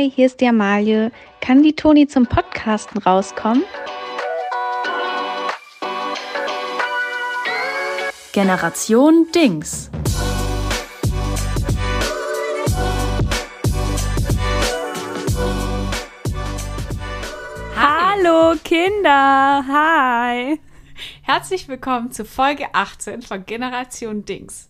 Hi, hier ist die Amalie. Kann die Toni zum Podcasten rauskommen? Generation Dings. Hallo Kinder, hi. Herzlich willkommen zu Folge 18 von Generation Dings.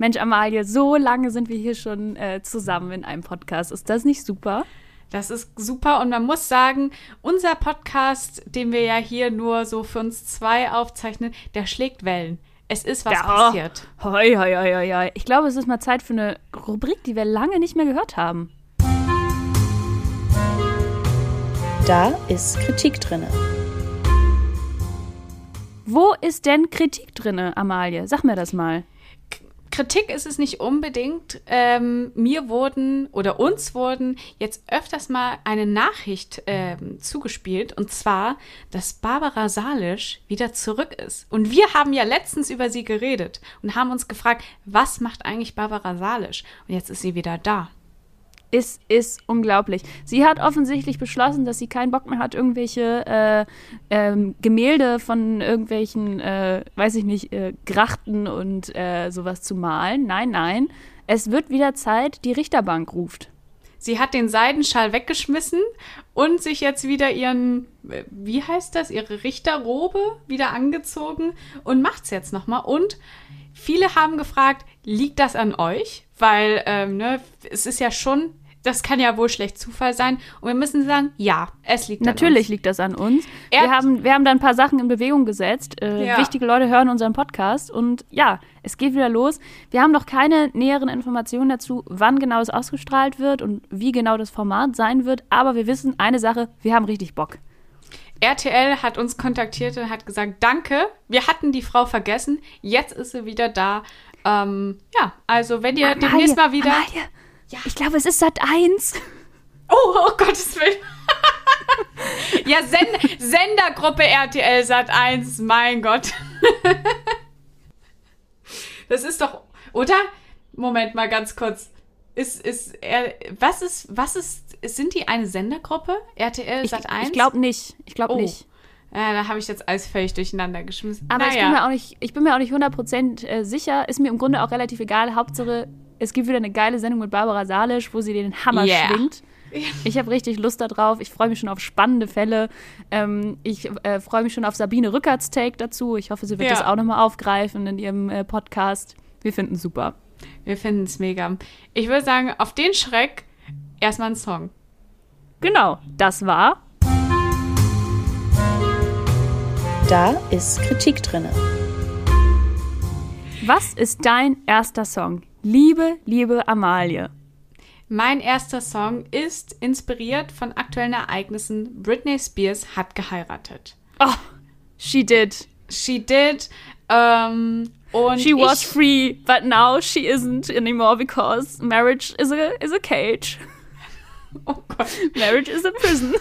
Mensch, Amalie, so lange sind wir hier schon äh, zusammen in einem Podcast. Ist das nicht super? Das ist super und man muss sagen, unser Podcast, den wir ja hier nur so für uns zwei aufzeichnen, der schlägt Wellen. Es ist was ja, passiert. Hoi, hoi, hoi, hoi. Ich glaube, es ist mal Zeit für eine Rubrik, die wir lange nicht mehr gehört haben. Da ist Kritik drinne. Wo ist denn Kritik drinne, Amalie? Sag mir das mal. Kritik ist es nicht unbedingt. Ähm, mir wurden oder uns wurden jetzt öfters mal eine Nachricht ähm, zugespielt und zwar, dass Barbara Salisch wieder zurück ist. Und wir haben ja letztens über sie geredet und haben uns gefragt, was macht eigentlich Barbara Salisch? Und jetzt ist sie wieder da ist, ist unglaublich. Sie hat offensichtlich beschlossen, dass sie keinen Bock mehr hat, irgendwelche äh, ähm, Gemälde von irgendwelchen, äh, weiß ich nicht, äh, Grachten und äh, sowas zu malen. Nein, nein. Es wird wieder Zeit, die Richterbank ruft. Sie hat den Seidenschal weggeschmissen und sich jetzt wieder ihren, äh, wie heißt das, ihre Richterrobe wieder angezogen und macht es jetzt nochmal. Und viele haben gefragt, liegt das an euch? Weil ähm, ne, es ist ja schon das kann ja wohl schlecht Zufall sein. Und wir müssen sagen, ja, es liegt Natürlich an uns. liegt das an uns. wir haben, wir haben da ein paar Sachen in Bewegung gesetzt. Äh, ja. Wichtige Leute hören unseren Podcast. Und ja, es geht wieder los. Wir haben noch keine näheren Informationen dazu, wann genau es ausgestrahlt wird und wie genau das Format sein wird. Aber wir wissen eine Sache, wir haben richtig Bock. RTL hat uns kontaktiert und hat gesagt, danke, wir hatten die Frau vergessen, jetzt ist sie wieder da. Ähm, ja, also wenn ihr Amalie, demnächst mal wieder... Amalie. Ja. Ich glaube, es ist Sat 1. Oh, oh Gottes Willen. ja, Send Sendergruppe RTL Sat 1, mein Gott. das ist doch, oder? Moment mal ganz kurz. Ist, ist, er, was ist, was ist, sind die eine Sendergruppe? RTL Sat 1? Ich, ich glaube nicht. Ich glaube oh. nicht. Ja, da habe ich jetzt alles völlig durcheinander geschmissen. Aber naja. ich, bin mir auch nicht, ich bin mir auch nicht 100% äh, sicher. Ist mir im Grunde auch relativ egal. Hauptsache, es gibt wieder eine geile Sendung mit Barbara Salisch, wo sie den Hammer yeah. schwingt. Ich habe richtig Lust darauf. Ich freue mich schon auf spannende Fälle. Ähm, ich äh, freue mich schon auf Sabine Rückerts Take dazu. Ich hoffe, sie wird ja. das auch nochmal aufgreifen in ihrem äh, Podcast. Wir finden es super. Wir finden es mega. Ich würde sagen, auf den Schreck erstmal ein Song. Genau, das war. Da ist Kritik drin. Was ist dein erster Song? Liebe, liebe Amalie. Mein erster Song ist inspiriert von aktuellen Ereignissen. Britney Spears hat geheiratet. Oh, she did. She did. Um, und she was free, but now she isn't anymore because marriage is a, is a cage. Oh Gott. Marriage is a prison.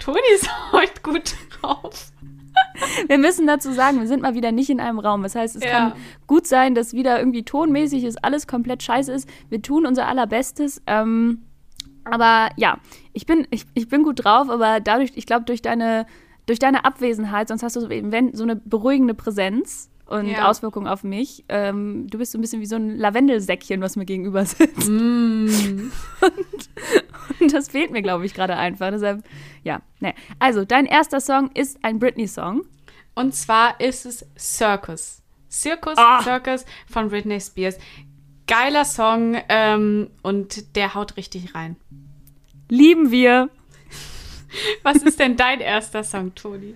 Toni ist heute gut drauf. wir müssen dazu sagen, wir sind mal wieder nicht in einem Raum. Das heißt, es ja. kann gut sein, dass wieder irgendwie tonmäßig ist, alles komplett scheiße ist. Wir tun unser Allerbestes. Ähm, aber ja, ich bin, ich, ich bin gut drauf, aber dadurch, ich glaube, durch deine, durch deine Abwesenheit, sonst hast du so, wenn, so eine beruhigende Präsenz und ja. Auswirkungen auf mich. Ähm, du bist so ein bisschen wie so ein Lavendelsäckchen, was mir gegenüber sitzt. Mm. Und, und, das fehlt mir, glaube ich, gerade einfach. Deshalb, ja. Ne. Also, dein erster Song ist ein Britney-Song. Und zwar ist es Circus. Circus, ah. Circus von Britney Spears. Geiler Song ähm, und der haut richtig rein. Lieben wir. Was ist denn dein erster Song, Toni?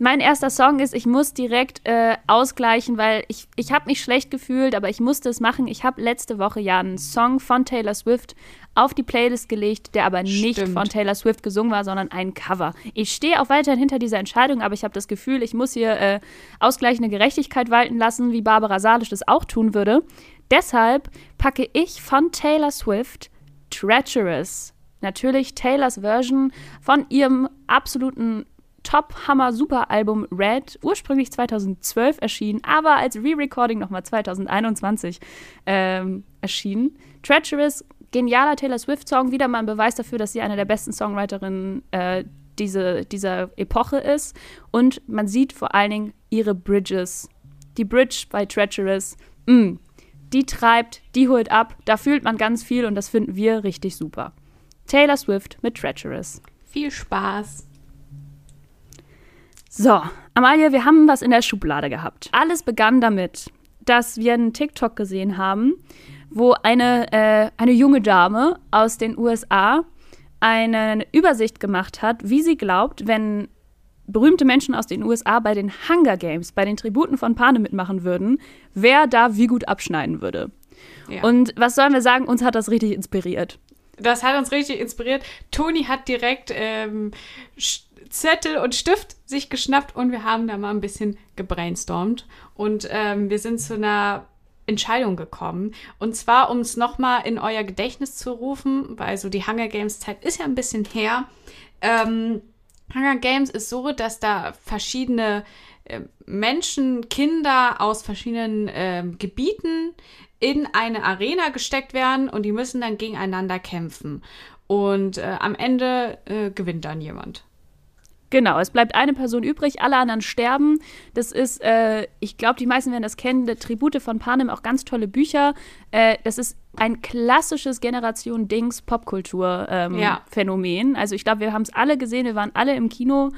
Mein erster Song ist, ich muss direkt äh, ausgleichen, weil ich, ich habe mich schlecht gefühlt, aber ich musste es machen. Ich habe letzte Woche ja einen Song von Taylor Swift auf die Playlist gelegt, der aber nicht Stimmt. von Taylor Swift gesungen war, sondern ein Cover. Ich stehe auch weiterhin hinter dieser Entscheidung, aber ich habe das Gefühl, ich muss hier äh, ausgleichende Gerechtigkeit walten lassen, wie Barbara Salisch das auch tun würde. Deshalb packe ich von Taylor Swift Treacherous. Natürlich Taylors Version von ihrem absoluten Top-Hammer-Super-Album Red, ursprünglich 2012 erschienen, aber als Re-Recording nochmal 2021 ähm, erschienen. Treacherous, genialer Taylor Swift-Song, wieder mal ein Beweis dafür, dass sie eine der besten Songwriterinnen äh, diese, dieser Epoche ist. Und man sieht vor allen Dingen ihre Bridges. Die Bridge bei Treacherous, mh, mm, die treibt, die holt ab, da fühlt man ganz viel und das finden wir richtig super. Taylor Swift mit Treacherous. Viel Spaß. So, Amalia, wir haben was in der Schublade gehabt. Alles begann damit, dass wir einen TikTok gesehen haben, wo eine, äh, eine junge Dame aus den USA eine Übersicht gemacht hat, wie sie glaubt, wenn berühmte Menschen aus den USA bei den Hunger Games, bei den Tributen von Panem mitmachen würden, wer da wie gut abschneiden würde. Ja. Und was sollen wir sagen, uns hat das richtig inspiriert. Das hat uns richtig inspiriert. Toni hat direkt ähm, Zettel und Stift sich geschnappt und wir haben da mal ein bisschen gebrainstormt. Und ähm, wir sind zu einer Entscheidung gekommen. Und zwar, um es nochmal in euer Gedächtnis zu rufen, weil so die Hunger Games Zeit ist ja ein bisschen her. Ähm, Hunger Games ist so, dass da verschiedene äh, Menschen, Kinder aus verschiedenen äh, Gebieten in eine Arena gesteckt werden und die müssen dann gegeneinander kämpfen. Und äh, am Ende äh, gewinnt dann jemand. Genau, es bleibt eine Person übrig, alle anderen sterben. Das ist, äh, ich glaube, die meisten werden das kennen, der Tribute von Panem, auch ganz tolle Bücher. Äh, das ist ein klassisches Generation Dings Popkultur-Phänomen. Ähm, ja. Also ich glaube, wir haben es alle gesehen, wir waren alle im Kino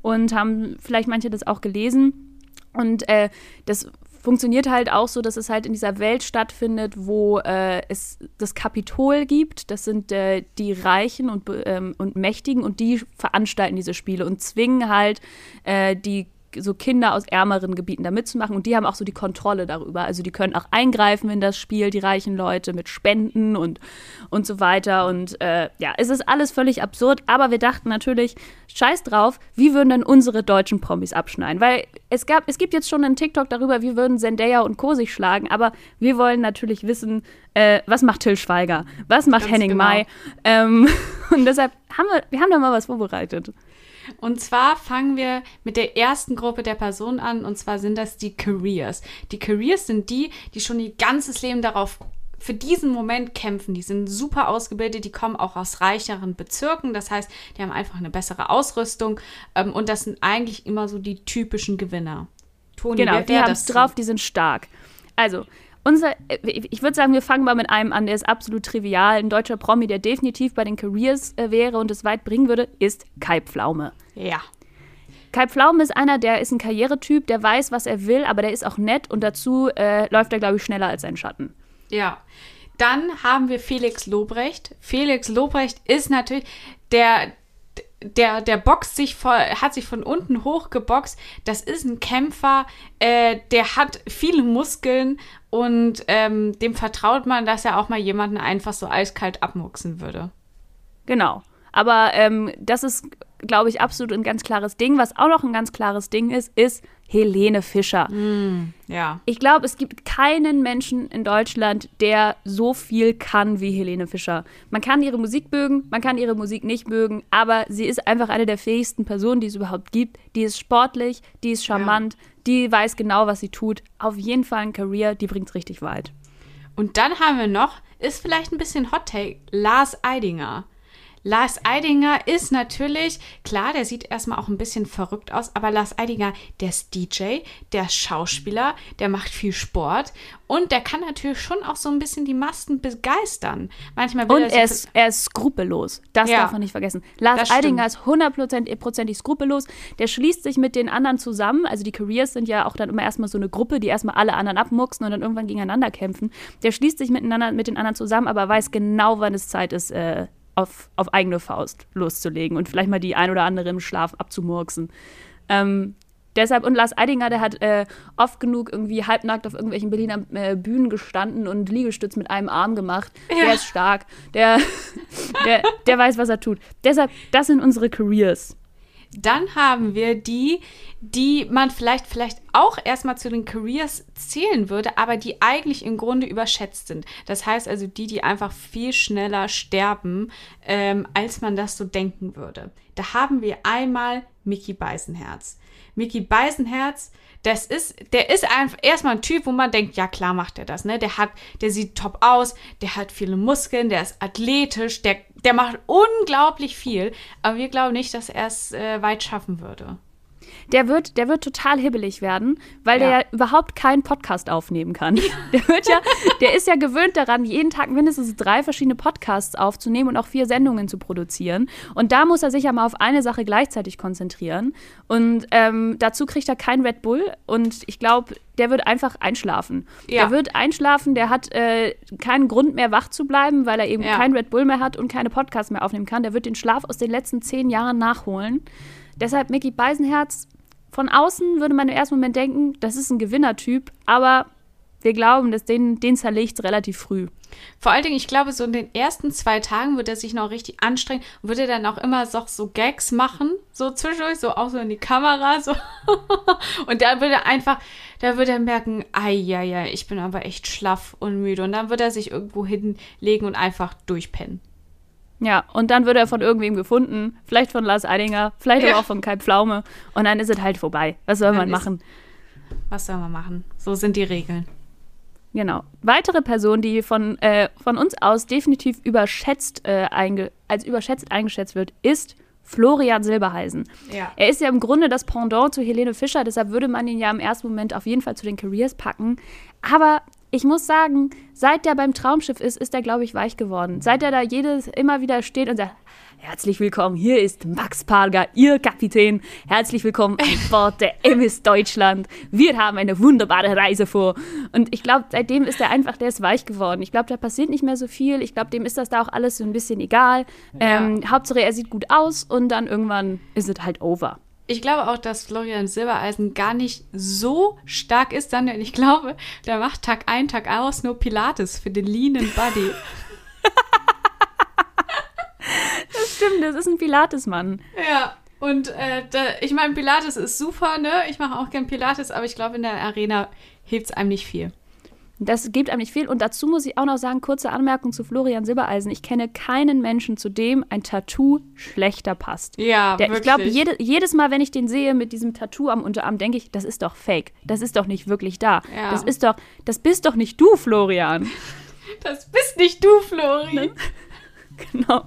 und haben vielleicht manche das auch gelesen. Und äh, das funktioniert halt auch so, dass es halt in dieser Welt stattfindet, wo äh, es das Kapitol gibt. Das sind äh, die Reichen und, ähm, und Mächtigen und die veranstalten diese Spiele und zwingen halt äh, die so Kinder aus ärmeren Gebieten da mitzumachen und die haben auch so die Kontrolle darüber. Also die können auch eingreifen in das Spiel, die reichen Leute mit Spenden und, und so weiter. Und äh, ja, es ist alles völlig absurd, aber wir dachten natürlich, scheiß drauf, wie würden denn unsere deutschen Promis abschneiden? Weil es gab, es gibt jetzt schon einen TikTok darüber, wie würden Zendaya und Co. sich schlagen, aber wir wollen natürlich wissen, äh, was macht Till Schweiger? Was macht Ganz Henning genau. Mai? Ähm, und deshalb haben wir, wir haben da mal was vorbereitet. Und zwar fangen wir mit der ersten Gruppe der Personen an, und zwar sind das die Careers. Die Careers sind die, die schon ihr ganzes Leben darauf für diesen Moment kämpfen. Die sind super ausgebildet, die kommen auch aus reicheren Bezirken. Das heißt, die haben einfach eine bessere Ausrüstung. Ähm, und das sind eigentlich immer so die typischen Gewinner. Toni, genau, die haben es drauf, die sind stark. Also, unser, äh, ich würde sagen, wir fangen mal mit einem an, der ist absolut trivial. Ein deutscher Promi, der definitiv bei den Careers äh, wäre und es weit bringen würde, ist Kai Pflaume. Ja. Kai Pflaume ist einer, der ist ein Karrieretyp, der weiß, was er will, aber der ist auch nett und dazu äh, läuft er, glaube ich, schneller als sein Schatten. Ja. Dann haben wir Felix Lobrecht. Felix Lobrecht ist natürlich der, der, der boxt sich voll, hat sich von unten hoch geboxt. Das ist ein Kämpfer, äh, der hat viele Muskeln und ähm, dem vertraut man, dass er auch mal jemanden einfach so eiskalt abmuchsen würde. Genau. Aber ähm, das ist, glaube ich, absolut ein ganz klares Ding. Was auch noch ein ganz klares Ding ist, ist Helene Fischer. Mm, ja. Ich glaube, es gibt keinen Menschen in Deutschland, der so viel kann wie Helene Fischer. Man kann ihre Musik mögen, man kann ihre Musik nicht mögen, aber sie ist einfach eine der fähigsten Personen, die es überhaupt gibt. Die ist sportlich, die ist charmant, ja. die weiß genau, was sie tut. Auf jeden Fall ein Career, die bringt es richtig weit. Und dann haben wir noch, ist vielleicht ein bisschen Hot Take, Lars Eidinger. Lars Eidinger ist natürlich, klar, der sieht erstmal auch ein bisschen verrückt aus, aber Lars Eidinger, der ist DJ, der ist Schauspieler, der macht viel Sport und der kann natürlich schon auch so ein bisschen die Masten begeistern. Manchmal will und er, er, ist, er ist skrupellos. Das ja, darf man nicht vergessen. Lars Eidinger ist hundertprozentig skrupellos. Der schließt sich mit den anderen zusammen. Also die Careers sind ja auch dann immer erstmal so eine Gruppe, die erstmal alle anderen abmucksen und dann irgendwann gegeneinander kämpfen. Der schließt sich miteinander, mit den anderen zusammen, aber weiß genau, wann es Zeit ist, äh, auf, auf eigene Faust loszulegen und vielleicht mal die ein oder andere im Schlaf abzumurksen. Ähm, deshalb, und Lars Eidinger, der hat äh, oft genug irgendwie halbnackt auf irgendwelchen Berliner äh, Bühnen gestanden und Liegestütz mit einem Arm gemacht. Ja. Der ist stark. Der, der, der weiß, was er tut. Deshalb, das sind unsere Careers. Dann haben wir die, die man vielleicht, vielleicht auch erstmal zu den Careers zählen würde, aber die eigentlich im Grunde überschätzt sind. Das heißt also die, die einfach viel schneller sterben, ähm, als man das so denken würde. Da haben wir einmal Mickey Beisenherz. Mickey Beisenherz, das ist, der ist einfach erstmal ein Typ, wo man denkt, ja klar macht er das, ne? Der hat, der sieht top aus, der hat viele Muskeln, der ist athletisch, der, der macht unglaublich viel, aber wir glauben nicht, dass er es äh, weit schaffen würde der wird, der wird total hibbelig werden, weil ja. der ja überhaupt keinen Podcast aufnehmen kann. Der wird ja, der ist ja gewöhnt daran, jeden Tag mindestens drei verschiedene Podcasts aufzunehmen und auch vier Sendungen zu produzieren. Und da muss er sich ja mal auf eine Sache gleichzeitig konzentrieren. Und ähm, dazu kriegt er kein Red Bull. Und ich glaube, der wird einfach einschlafen. Ja. Der wird einschlafen, der hat äh, keinen Grund mehr wach zu bleiben, weil er eben ja. kein Red Bull mehr hat und keine Podcasts mehr aufnehmen kann. Der wird den Schlaf aus den letzten zehn Jahren nachholen. Deshalb Mickey Beisenherz von außen würde man im ersten Moment denken, das ist ein Gewinnertyp, aber wir glauben, dass den, den zerlegt relativ früh. Vor allen Dingen, ich glaube, so in den ersten zwei Tagen wird er sich noch richtig anstrengen und würde dann auch immer so, so Gags machen, so zwischendurch, so auch so in die Kamera, so. und dann würde er einfach, da würde er merken, ei, ja, ja, ich bin aber echt schlaff und müde. Und dann würde er sich irgendwo hinlegen und einfach durchpennen. Ja, und dann wird er von irgendwem gefunden, vielleicht von Lars Eidinger, vielleicht ja. aber auch von Kai Pflaume. Und dann ist es halt vorbei. Was soll dann man machen? Was soll man machen? So sind die Regeln. Genau. Weitere Person, die von, äh, von uns aus definitiv überschätzt, äh, als überschätzt eingeschätzt wird, ist Florian Silbereisen. Ja. Er ist ja im Grunde das Pendant zu Helene Fischer, deshalb würde man ihn ja im ersten Moment auf jeden Fall zu den Careers packen. Aber ich muss sagen, seit der beim Traumschiff ist, ist er, glaube ich, weich geworden. Seit er da jedes immer wieder steht und sagt, herzlich willkommen, hier ist Max Parger, Ihr Kapitän. Herzlich willkommen an Bord der MS Deutschland. Wir haben eine wunderbare Reise vor. Und ich glaube, seitdem ist er einfach, der ist weich geworden. Ich glaube, da passiert nicht mehr so viel. Ich glaube, dem ist das da auch alles so ein bisschen egal. Ja. Ähm, Hauptsache, er sieht gut aus und dann irgendwann ist es halt over ich glaube auch, dass Florian Silbereisen gar nicht so stark ist, sondern ich glaube, der macht Tag ein, Tag aus nur Pilates für den leanen Body. das stimmt, das ist ein Pilates-Mann. Ja, und äh, da, ich meine, Pilates ist super, ne? Ich mache auch gern Pilates, aber ich glaube, in der Arena hilft es einem nicht viel. Das gibt einem nicht viel. Und dazu muss ich auch noch sagen, kurze Anmerkung zu Florian Silbereisen. Ich kenne keinen Menschen, zu dem ein Tattoo schlechter passt. Ja, Der, wirklich. Ich glaube, jede, jedes Mal, wenn ich den sehe mit diesem Tattoo am Unterarm, denke ich, das ist doch fake. Das ist doch nicht wirklich da. Ja. Das ist doch, das bist doch nicht du, Florian. Das bist nicht du, Florian. Ne? genau.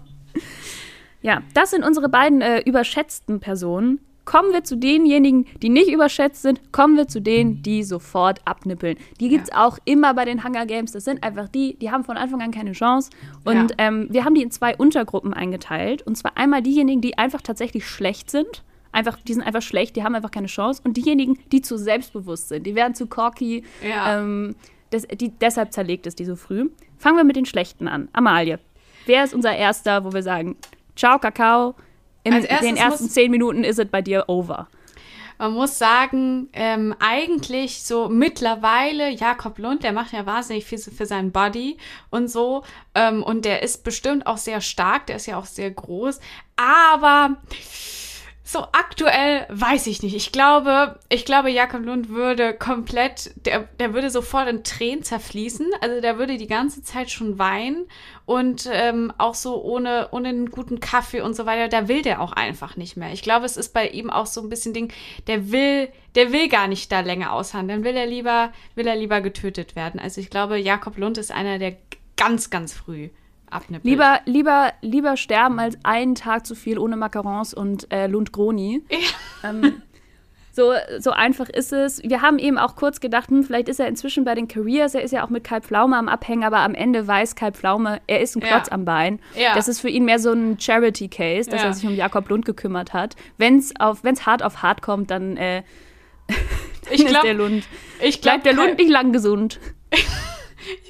Ja, das sind unsere beiden äh, überschätzten Personen. Kommen wir zu denjenigen, die nicht überschätzt sind, kommen wir zu denen, die sofort abnippeln. Die gibt es ja. auch immer bei den Hunger Games. Das sind einfach die, die haben von Anfang an keine Chance. Und ja. ähm, wir haben die in zwei Untergruppen eingeteilt. Und zwar einmal diejenigen, die einfach tatsächlich schlecht sind. Einfach, die sind einfach schlecht, die haben einfach keine Chance. Und diejenigen, die zu selbstbewusst sind, die werden zu cocky. Ja. Ähm, das, die, deshalb zerlegt es die so früh. Fangen wir mit den Schlechten an. Amalie, wer ist unser Erster, wo wir sagen, ciao, Kakao, in den ersten zehn Minuten ist es bei dir over. Man muss sagen, ähm, eigentlich so mittlerweile, Jakob Lund, der macht ja wahnsinnig viel für seinen Body und so. Ähm, und der ist bestimmt auch sehr stark, der ist ja auch sehr groß. Aber so aktuell weiß ich nicht. Ich glaube, ich glaube, Jakob Lund würde komplett, der, der würde sofort in Tränen zerfließen. Also der würde die ganze Zeit schon weinen und ähm, auch so ohne, ohne einen guten Kaffee und so weiter, da will der auch einfach nicht mehr. Ich glaube, es ist bei ihm auch so ein bisschen Ding, der will, der will gar nicht da länger aushandeln. Will er lieber, will er lieber getötet werden. Also ich glaube, Jakob Lund ist einer, der ganz, ganz früh abnippelt. Lieber, lieber, lieber sterben als einen Tag zu viel ohne Macarons und äh, Lundgroni. Ja. Ähm, so, so einfach ist es. Wir haben eben auch kurz gedacht, hm, vielleicht ist er inzwischen bei den Careers, er ist ja auch mit Kai Pflaume am Abhängen, aber am Ende weiß Kai Pflaume, er ist ein Klotz ja. am Bein. Ja. Das ist für ihn mehr so ein Charity-Case, dass ja. er sich um Jakob Lund gekümmert hat. Wenn es hart auf hart kommt, dann, äh, dann ich glaub, ist der Lund. Ich glaub, Bleibt der Lund nicht lang gesund.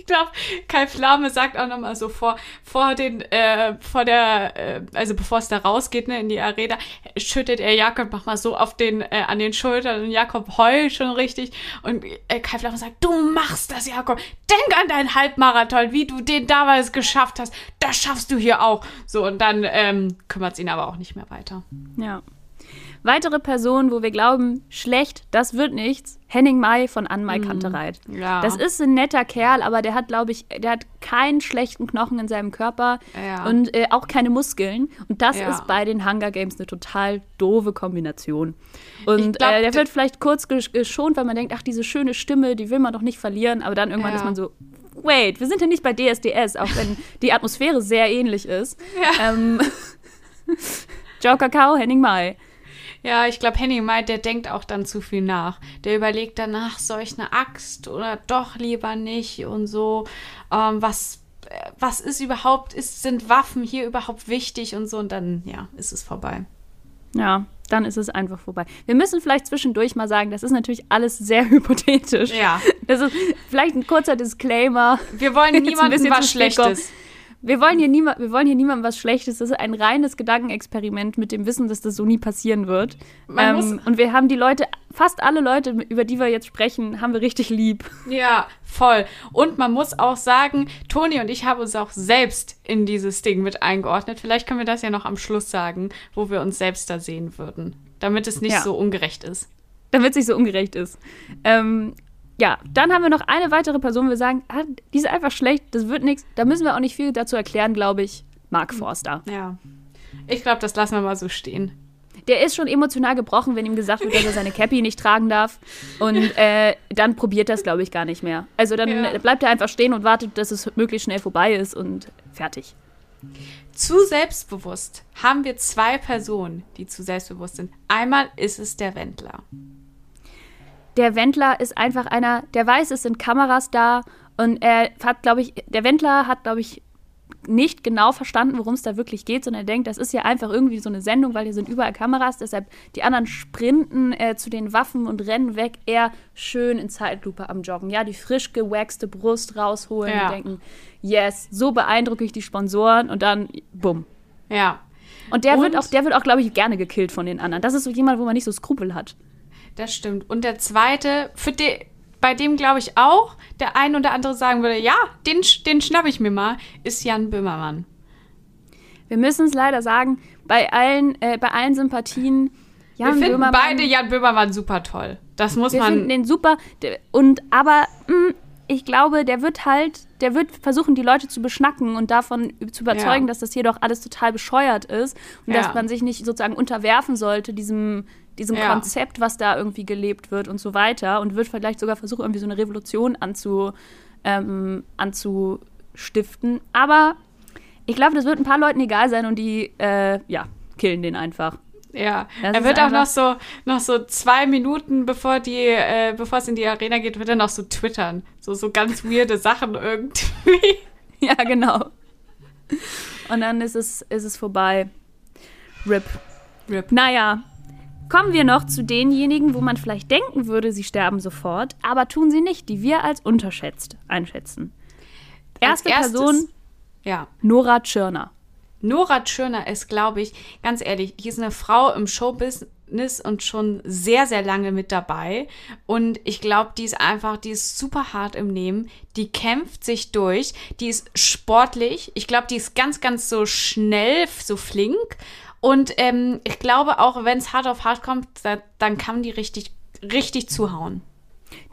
Ich glaube, Kai Flamme sagt auch nochmal so vor, vor den, äh, vor der, äh, also bevor es da rausgeht, ne, in die Arena, schüttet er Jakob nochmal so auf den, äh, an den Schultern und Jakob heult schon richtig und äh, Kai Flamme sagt, du machst das, Jakob, denk an deinen Halbmarathon, wie du den damals geschafft hast, das schaffst du hier auch. So, und dann ähm, kümmert es ihn aber auch nicht mehr weiter. Ja. Weitere Personen, wo wir glauben, schlecht, das wird nichts. Henning Mai von Anmai mhm. Kantereit. Ja. Das ist ein netter Kerl, aber der hat, glaube ich, der hat keinen schlechten Knochen in seinem Körper Ja. und äh, auch keine Muskeln. Und das Ja. ist bei den Hunger Games eine total doofe Kombination. Und glaub, äh, der wird vielleicht kurz gesch- geschont, weil man denkt, ach, diese schöne Stimme, die will man doch nicht verlieren. Aber dann irgendwann ist man so, wait, wir sind ja nicht bei DSDS, auch wenn die Atmosphäre sehr ähnlich ist. Ja. Ähm, Joe Kakao, Henning Mai. Ja, ich glaube, Henning meint, der denkt auch dann zu viel nach. Der überlegt danach, soll ich eine Axt oder doch lieber nicht und so. Ähm, was, was ist überhaupt, ist, sind Waffen hier überhaupt wichtig und so und dann, ja, ist es vorbei. Ja, dann ist es einfach vorbei. Wir müssen vielleicht zwischendurch mal sagen, das ist natürlich alles sehr hypothetisch. Ja. Das ist vielleicht ein kurzer Disclaimer. Wir wollen niemandem was spät kommen. Wir wollen, hier niema wir wollen hier niemandem was Schlechtes. Das ist ein reines Gedankenexperiment mit dem Wissen, dass das so nie passieren wird. Ähm, und wir haben die Leute, fast alle Leute, über die wir jetzt sprechen, haben wir richtig lieb. Ja, voll. Und man muss auch sagen, Toni und ich haben uns auch selbst in dieses Ding mit eingeordnet. Vielleicht können wir das ja noch am Schluss sagen, wo wir uns selbst da sehen würden. Damit es nicht Ja. so ungerecht ist. damit es nicht so ungerecht ist. Ähm, ja, dann haben wir noch eine weitere Person, wo wir sagen, ah, die ist einfach schlecht, das wird nichts. Da müssen wir auch nicht viel dazu erklären, glaube ich. Mark Forster. Ja. Ich glaube, das lassen wir mal so stehen. Der ist schon emotional gebrochen, wenn ihm gesagt wird, dass er seine Cappy nicht tragen darf. Und äh, dann probiert das, glaube ich, gar nicht mehr. Also dann Ja. bleibt er einfach stehen und wartet, dass es möglichst schnell vorbei ist und fertig. Zu selbstbewusst haben wir zwei Personen, die zu selbstbewusst sind. Einmal ist es der Wendler. Der Wendler ist einfach einer, der weiß, es sind Kameras da und er hat, glaube ich, der Wendler hat, glaube ich, nicht genau verstanden, worum es da wirklich geht, sondern er denkt, das ist ja einfach irgendwie so eine Sendung, weil hier sind überall Kameras, deshalb die anderen sprinten äh, zu den Waffen und rennen weg, er schön in Zeitlupe am Joggen. Ja, die frisch gewaxte Brust rausholen Ja. und denken, yes, so beeindrucke ich die Sponsoren und dann, bumm. Ja, Und der wird Und- auch, der wird auch, glaube ich, gerne gekillt von den anderen. Das ist so jemand, wo man nicht so Skrupel hat. Das stimmt. Und der zweite, für de, bei dem glaube ich auch, der ein oder andere sagen würde, ja, den, den schnapp ich mir mal, ist Jan Böhmermann. Wir müssen es leider sagen, bei allen, äh, bei allen Sympathien, Wir Jan finden Böhmermann, beide Jan Böhmermann super toll. Das muss wir man. finden den super. Und aber mh, ich glaube, der wird halt, der wird versuchen, die Leute zu beschnacken und davon zu überzeugen, Ja. dass das hier doch alles total bescheuert ist und Ja. dass man sich nicht sozusagen unterwerfen sollte diesem diesem Ja. Konzept, was da irgendwie gelebt wird und so weiter und wird vielleicht sogar versuchen, irgendwie so eine Revolution anzu, ähm, anzustiften. Aber ich glaube, das wird ein paar Leuten egal sein und die, äh, ja, killen den einfach. Ja, Das er wird auch noch so, noch so zwei Minuten, bevor die, äh, bevor es in die Arena geht, wird er noch so twittern. So, so ganz weirde Sachen irgendwie. Ja, genau. Und dann ist es, ist es vorbei. RIP. Rip. Naja, kommen wir noch zu denjenigen, wo man vielleicht denken würde, sie sterben sofort, aber tun sie nicht, die wir als unterschätzt einschätzen. Erste erstes- Person, Ja. Nora Tschirner. Nora Tschirner ist, glaube ich, ganz ehrlich, die ist eine Frau im Showbusiness und schon sehr, sehr lange mit dabei. Und ich glaube, die ist einfach, die ist super hart im Nehmen. Die kämpft sich durch. Die ist sportlich. Ich glaube, die ist ganz, ganz so schnell, so flink. Und ähm, ich glaube auch, wenn es hart auf hart kommt, da, dann kann die richtig, richtig zuhauen.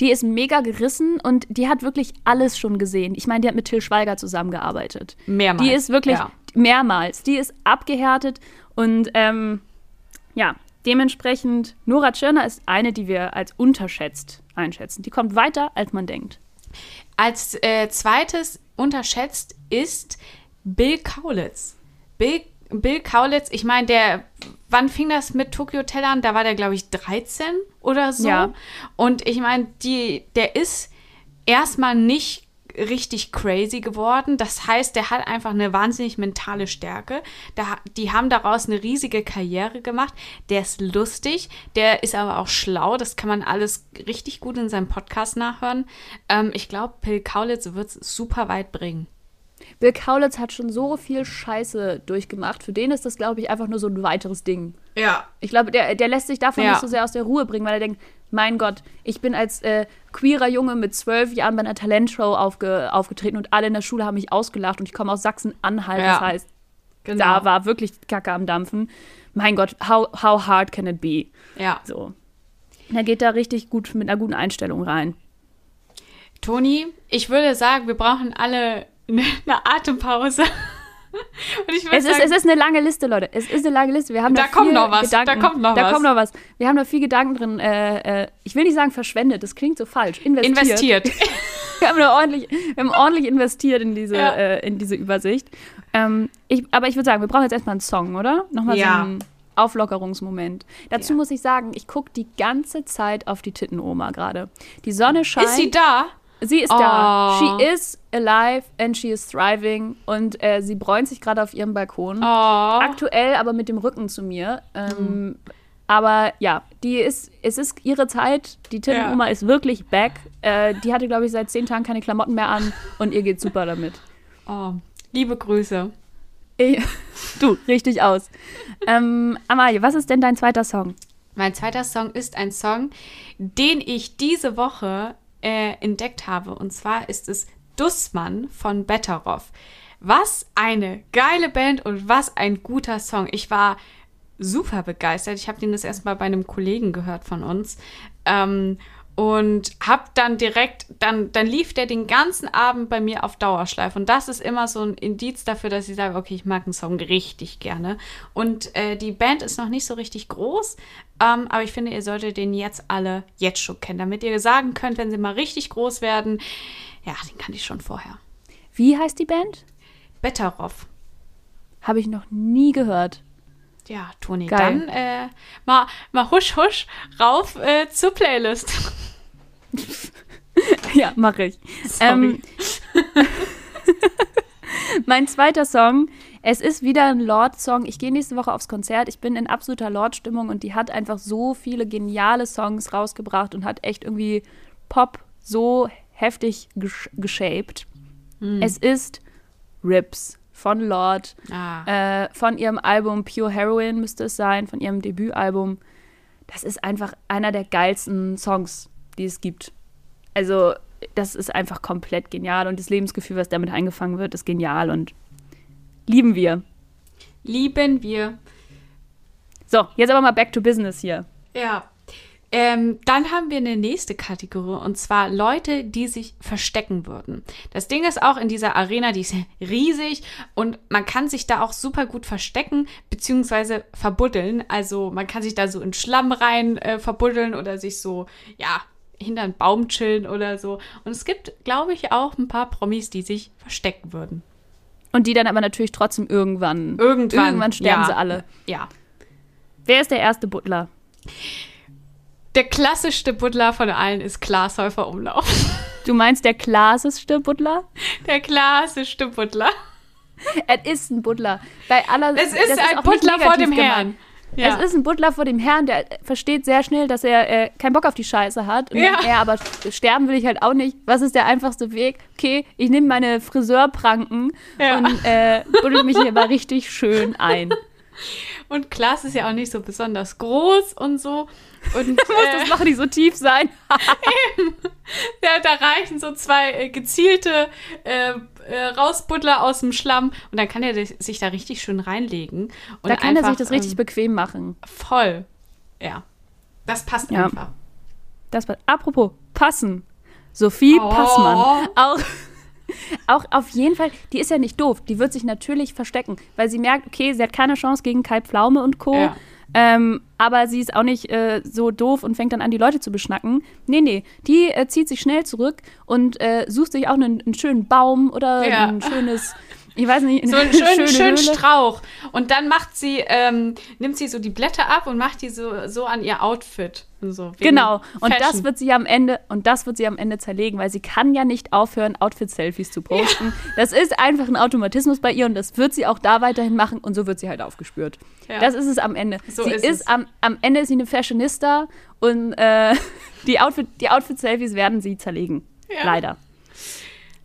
Die ist mega gerissen und die hat wirklich alles schon gesehen. Ich meine, die hat mit Till Schweiger zusammengearbeitet. Mehrmals. Die ist wirklich Ja. mehrmals. Die ist abgehärtet und ähm, ja, dementsprechend, Nora Tschirner ist eine, die wir als unterschätzt einschätzen. Die kommt weiter, als man denkt. Als äh, zweites unterschätzt ist Bill Kaulitz. Bill, Bill Kaulitz, ich meine, der, wann fing das mit Tokyo Hotel an? Da war der, glaube ich, 13 oder so. Ja. Und ich meine, die, der ist erstmal nicht richtig crazy geworden. Das heißt, der hat einfach eine wahnsinnig mentale Stärke. Da, die haben daraus eine riesige Karriere gemacht. Der ist lustig, der ist aber auch schlau. Das kann man alles richtig gut in seinem Podcast nachhören. Ähm, ich glaube, Bill Kaulitz wird es super weit bringen. Bill Kaulitz hat schon so viel Scheiße durchgemacht. Für den ist das, glaube ich, einfach nur so ein weiteres Ding. Ja. Ich glaube, der, der lässt sich davon Ja. nicht so sehr aus der Ruhe bringen, weil er denkt, mein Gott, ich bin als äh, queerer Junge mit zwölf Jahren bei einer Talentshow aufge, aufgetreten und alle in der Schule haben mich ausgelacht und ich komme aus Sachsen-Anhalt. Ja. Das heißt, Genau. Da war wirklich Kacke am Dampfen. Mein Gott, how, how hard can it be? Ja. So. Er geht da richtig gut mit einer guten Einstellung rein. Toni, ich würde sagen, wir brauchen alle eine, eine Atempause. Es ist, sagen, es ist eine lange Liste, Leute. Es ist eine lange Liste. Wir haben da, Da kommt viel noch was, da kommt noch da was. kommt noch was. Wir haben da viel Gedanken drin. Äh, äh, ich will nicht sagen verschwendet, das klingt so falsch. Investiert. investiert. Wir haben, da ordentlich, wir haben ordentlich investiert in diese, Ja. äh, in diese Übersicht. Ähm, ich, aber ich würde sagen, wir brauchen jetzt erstmal einen Song, oder? Nochmal Ja. so einen Auflockerungsmoment. Dazu Ja. muss ich sagen, ich gucke die ganze Zeit auf die Tittenoma gerade. Die Sonne scheint. Ist sie da? Sie ist Oh. da. She is alive and she is thriving. Und äh, sie bräunt sich gerade auf ihrem Balkon. Oh. Aktuell aber mit dem Rücken zu mir. Ähm, Aber ja, die ist, es ist ihre Zeit. Die Tintenoma ist wirklich back. Äh, die hatte, glaube ich, seit zehn Tagen keine Klamotten mehr an und ihr geht super damit. oh. Liebe Grüße. Ich, du, richtig aus. Ähm, Amalie, was ist denn dein zweiter Song? Mein zweiter Song ist ein Song, den ich diese Woche äh, entdeckt habe. Und zwar ist es Dussmann von Betteroff. Was eine geile Band und was ein guter Song. Ich war super begeistert. Ich habe den das erstmal bei einem Kollegen gehört von uns. Ähm, und hab dann direkt, dann, dann lief der den ganzen Abend bei mir auf Dauerschleife. Und das ist immer so ein Indiz dafür, dass ich sage, okay, ich mag einen Song richtig gerne. Und äh, die Band ist noch nicht so richtig groß, ähm, aber ich finde, ihr solltet den jetzt alle jetzt schon kennen, damit ihr sagen könnt, wenn sie mal richtig groß werden, ja, den kannte ich schon vorher. Wie heißt die Band? Betteroff. Habe ich noch nie gehört. Ja, Toni, Geil. dann äh, mal, mal husch husch rauf äh, zur Playlist. ja, mache ich. Sorry. Ähm, mein zweiter Song, es ist wieder ein Lord-Song. Ich gehe nächste Woche aufs Konzert. Ich bin in absoluter Lord-Stimmung und die hat einfach so viele geniale Songs rausgebracht und hat echt irgendwie Pop so heftig gesch geshaped. Hm. Es ist Rips von Lord, ah. äh, von ihrem Album Pure Heroin müsste es sein, von ihrem Debütalbum. Das ist einfach einer der geilsten Songs, die es gibt. Also, das ist einfach komplett genial und das Lebensgefühl, was damit eingefangen wird, ist genial und lieben wir. Lieben wir. So, jetzt aber mal back to business hier. Ja. Ähm, dann haben wir eine nächste Kategorie und zwar Leute, die sich verstecken würden. Das Ding ist auch in dieser Arena, die ist riesig und man kann sich da auch super gut verstecken beziehungsweise verbuddeln. Also man kann sich da so in Schlamm rein äh, verbuddeln oder sich so, ja, hinter einen Baum chillen oder so. Und es gibt, glaube ich, auch ein paar Promis, die sich verstecken würden. Und die dann aber natürlich trotzdem irgendwann. Irgendwann. Irgendwann sterben ja, sie alle. Ja. Wer ist der erste Butler? Der klassischste Buddler von allen ist Klaas Häufer Umlauf. Du meinst der klassischste Butler? Der klassischste Buddler. Es ist ein Butler. Bei aller, Es das ist ein Buddler vor dem gemeint. Herrn. Ja. Es ist ein Butler vor dem Herrn, der versteht sehr schnell, dass er äh, keinen Bock auf die Scheiße hat. Und Ja. er aber sterben will ich halt auch nicht. Was ist der einfachste Weg? Okay, ich nehme meine Friseurpranken Ja. und äh, buddel mich hier mal richtig schön ein. Und Klaas ist ja auch nicht so besonders groß und so. Und Muss äh, das noch nicht so tief sein? ja, da reichen so zwei äh, gezielte äh, äh, Rausbuddler aus dem Schlamm und dann kann er sich da richtig schön reinlegen. Und Da kann er sich einfach, das richtig ähm, bequem machen. voll. Ja. Das passt Ja. einfach. Das war, apropos, passen. Sophie Oh. Passmann. Auch, auch auf jeden Fall, die ist ja nicht doof. Die wird sich natürlich verstecken, weil sie merkt, okay, sie hat keine Chance gegen Kai Pflaume und Co. Ja. Ähm, aber sie ist auch nicht äh, so doof und fängt dann an, die Leute zu beschnacken. Nee, nee, die äh, zieht sich schnell zurück und äh, sucht sich auch einen, einen schönen Baum oder Ja. ein schönes, ich weiß nicht, So eine einen schönen, schöne schönen. Strauch. Und dann macht sie, ähm, nimmt sie so die Blätter ab und macht die so, so an ihr Outfit. Und so, Genau. Und das Fashion. wird sie am Ende, und das wird sie am Ende zerlegen, weil sie kann ja nicht aufhören, Outfit-Selfies zu posten. Das ist einfach ein Automatismus bei ihr und das wird sie auch da weiterhin machen und so wird sie halt aufgespürt. Ja. Das ist es am Ende. So sie ist ist, am, am Ende ist sie eine Fashionista und äh, die Outfit, die Outfit-Selfies werden sie zerlegen. Ja. Leider.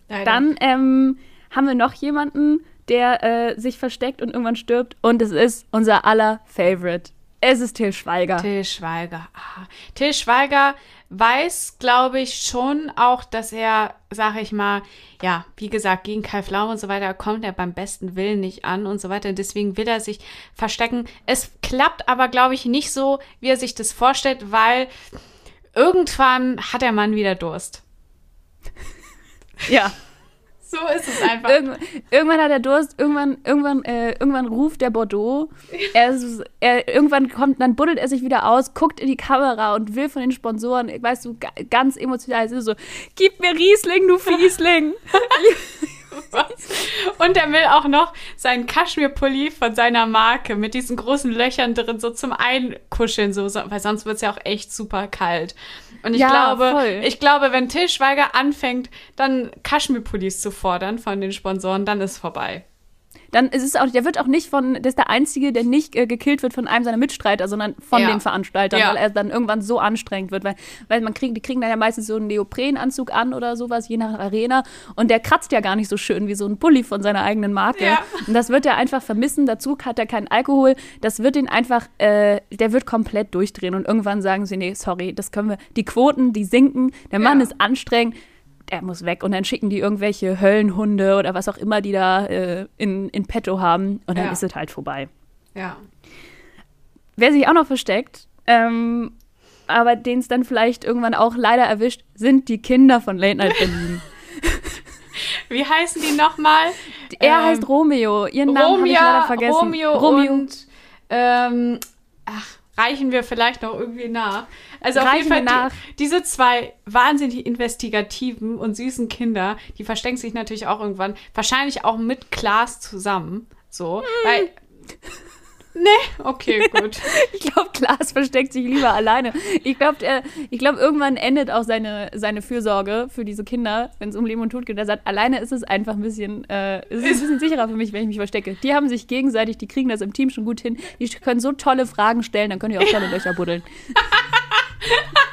Leider. Dann ähm, haben wir noch jemanden, der äh, sich versteckt und irgendwann stirbt und es ist unser aller Favorite. Es ist Till Schweiger. Till Schweiger. Ah. Till Schweiger weiß, glaube ich, schon auch, dass er, sage ich mal, ja, wie gesagt, gegen Kai Flau und so weiter kommt er beim besten Willen nicht an und so weiter. Deswegen will er sich verstecken. Es klappt aber, glaube ich, nicht so, wie er sich das vorstellt, weil irgendwann hat der Mann wieder Durst. Ja. So ist es einfach. Irgendwann, irgendwann hat er Durst, irgendwann, irgendwann, äh, irgendwann ruft der Bordeaux. Er, ist- er, irgendwann kommt, dann buddelt er sich wieder aus, guckt in die Kamera und will von den Sponsoren, weißt du, ga- ganz emotional, ist so, gib mir Riesling, du Fiesling. Und er will auch noch seinen Kaschmirpulli von seiner Marke mit diesen großen Löchern drin so zum Einkuscheln, so, weil sonst wird es ja auch echt super kalt. Und ich Ja, glaube, voll. ich glaube, wenn Till Schweiger anfängt, dann Kaschmirpullis zu fordern von den Sponsoren, dann ist vorbei. Dann ist es auch, der wird auch nicht von, der ist der Einzige, der nicht äh, gekillt wird von einem seiner Mitstreiter, sondern von Ja. den Veranstaltern, Ja. weil er dann irgendwann so anstrengend wird, weil, weil man kriegt, die kriegen dann ja meistens so einen Neoprenanzug an oder sowas, je nach Arena und der kratzt ja gar nicht so schön wie so ein Pulli von seiner eigenen Marke. Ja. Und das wird er einfach vermissen, dazu hat er keinen Alkohol, das wird ihn einfach, äh, der wird komplett durchdrehen und irgendwann sagen sie, nee, sorry, das können wir, die Quoten, die sinken, der Mann ist anstrengend, der muss weg. Und dann schicken die irgendwelche Höllenhunde oder was auch immer die da äh, in, in petto haben. Und dann Ja. ist es halt vorbei. Ja. Wer sich auch noch versteckt, ähm, aber den es dann vielleicht irgendwann auch leider erwischt, sind die Kinder von Late Night Berlin. Wie heißen die nochmal? er Ähm, heißt Romeo. Ihren Namen habe ich leider vergessen. Romeo, und ähm, ach, reichen wir vielleicht noch irgendwie nach. Also auf jeden Reichen Fall nach. Die, diese zwei wahnsinnig investigativen und süßen Kinder, die verstecken sich natürlich auch irgendwann, wahrscheinlich auch mit Klaas zusammen. So, Hm. weil. Nee, okay, gut. Ich glaube, Klaas versteckt sich lieber alleine. Ich glaube, glaub, irgendwann endet auch seine, seine Fürsorge für diese Kinder, wenn es um Leben und Tod geht. Er sagt, alleine ist es einfach ein bisschen, äh, es ist ein bisschen sicherer für mich, wenn ich mich verstecke. Die haben sich gegenseitig, die kriegen das im Team schon gut hin. Die können so tolle Fragen stellen, dann können die auch tolle Löcher buddeln.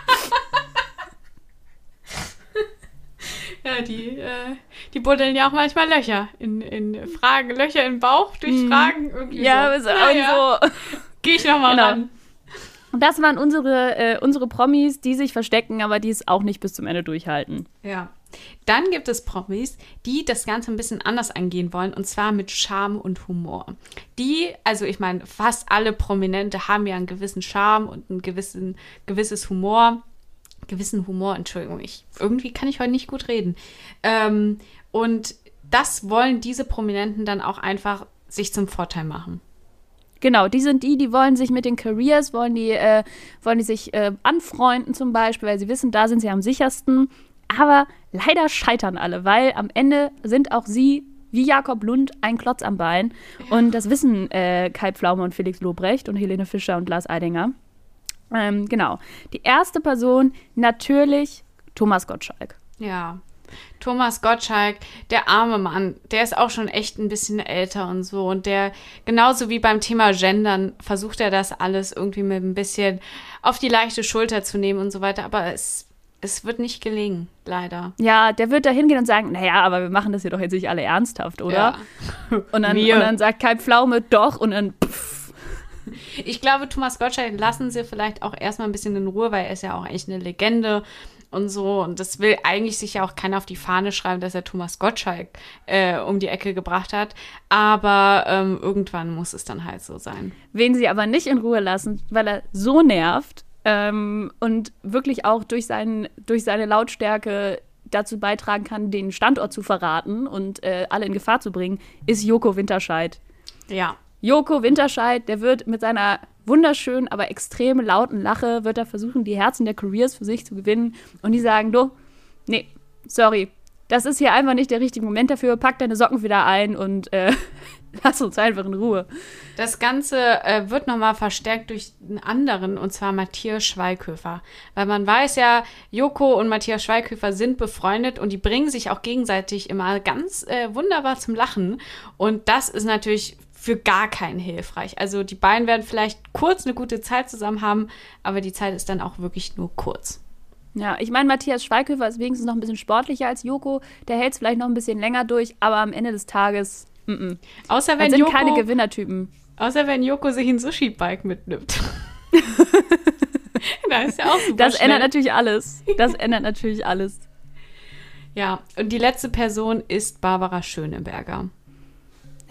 Ja, die, äh, die buddeln ja auch manchmal Löcher in, in Fragen, Löcher im Bauch durch Mhm. Fragen. Irgendwie Ja, so. Naja, so. Geh ich nochmal Genau. ran. Und das waren unsere, äh, unsere Promis, die sich verstecken, aber die es auch nicht bis zum Ende durchhalten. Ja. Dann gibt es Promis, die das Ganze ein bisschen anders angehen wollen, und zwar mit Charme und Humor. Die, also ich meine, fast alle Prominente haben ja einen gewissen Charme und ein gewissen, gewisses Humor. Gewissen Humor, Entschuldigung, ich, irgendwie kann ich heute nicht gut reden. Ähm, und das wollen diese Prominenten dann auch einfach sich zum Vorteil machen. Genau, die sind die, die wollen sich mit den Careers, wollen die, äh, wollen die sich äh, anfreunden zum Beispiel, weil sie wissen, da sind sie am sichersten. Aber leider scheitern alle, weil am Ende sind auch sie, wie Jakob Lund, ein Klotz am Bein. Und das wissen äh, Kai Pflaume und Felix Lobrecht und Helene Fischer und Lars Eidinger. Ähm, genau. Die erste Person, natürlich Thomas Gottschalk. Ja. Thomas Gottschalk, der arme Mann, der ist auch schon echt ein bisschen älter und so. Und der, genauso wie beim Thema Gendern, versucht er das alles irgendwie mit ein bisschen auf die leichte Schulter zu nehmen und so weiter. Aber es, es wird nicht gelingen, leider. Ja, der wird da hingehen und sagen, naja, aber wir machen das hier doch jetzt nicht alle ernsthaft, oder? Ja. Und, dann, und dann sagt Kai Pflaume, doch, und dann pff, Ich glaube, Thomas Gottschalk lassen sie vielleicht auch erstmal ein bisschen in Ruhe, weil er ist ja auch echt eine Legende und so. Und das will eigentlich sich ja auch keiner auf die Fahne schreiben, dass er Thomas Gottschalk äh, um die Ecke gebracht hat. Aber ähm, irgendwann muss es dann halt so sein. wen sie aber nicht in Ruhe lassen, weil er so nervt ähm, und wirklich auch durch, seinen, durch seine Lautstärke dazu beitragen kann, den Standort zu verraten und äh, alle in Gefahr zu bringen, ist Joko Winterscheid. Ja. Joko Winterscheid, der wird mit seiner wunderschönen, aber extrem lauten Lache, wird er versuchen, die Herzen der Careers für sich zu gewinnen. Und die sagen, du, nee, sorry, das ist hier einfach nicht der richtige Moment dafür. Pack deine Socken wieder ein und äh, lass uns einfach in Ruhe. Das Ganze äh, wird nochmal verstärkt durch einen anderen, und zwar Matthias Schweighöfer. Weil man weiß ja, Joko und Matthias Schweighöfer sind befreundet und die bringen sich auch gegenseitig immer ganz äh, wunderbar zum Lachen. Und das ist natürlich für gar keinen hilfreich. Also die beiden werden vielleicht kurz eine gute Zeit zusammen haben, aber die Zeit ist dann auch wirklich nur kurz. Ja, ich meine, Matthias Schweighöfer ist wenigstens noch ein bisschen sportlicher als Joko. Der hält es vielleicht noch ein bisschen länger durch, aber am Ende des Tages, mm -mm. Außer das wenn, sind Joko, keine Gewinnertypen. außer wenn Joko sich ein Sushi-Bike mitnimmt. da ist ja auch super Das schnell. ändert natürlich alles. Das ändert natürlich alles. Ja, und die letzte Person ist Barbara Schöneberger.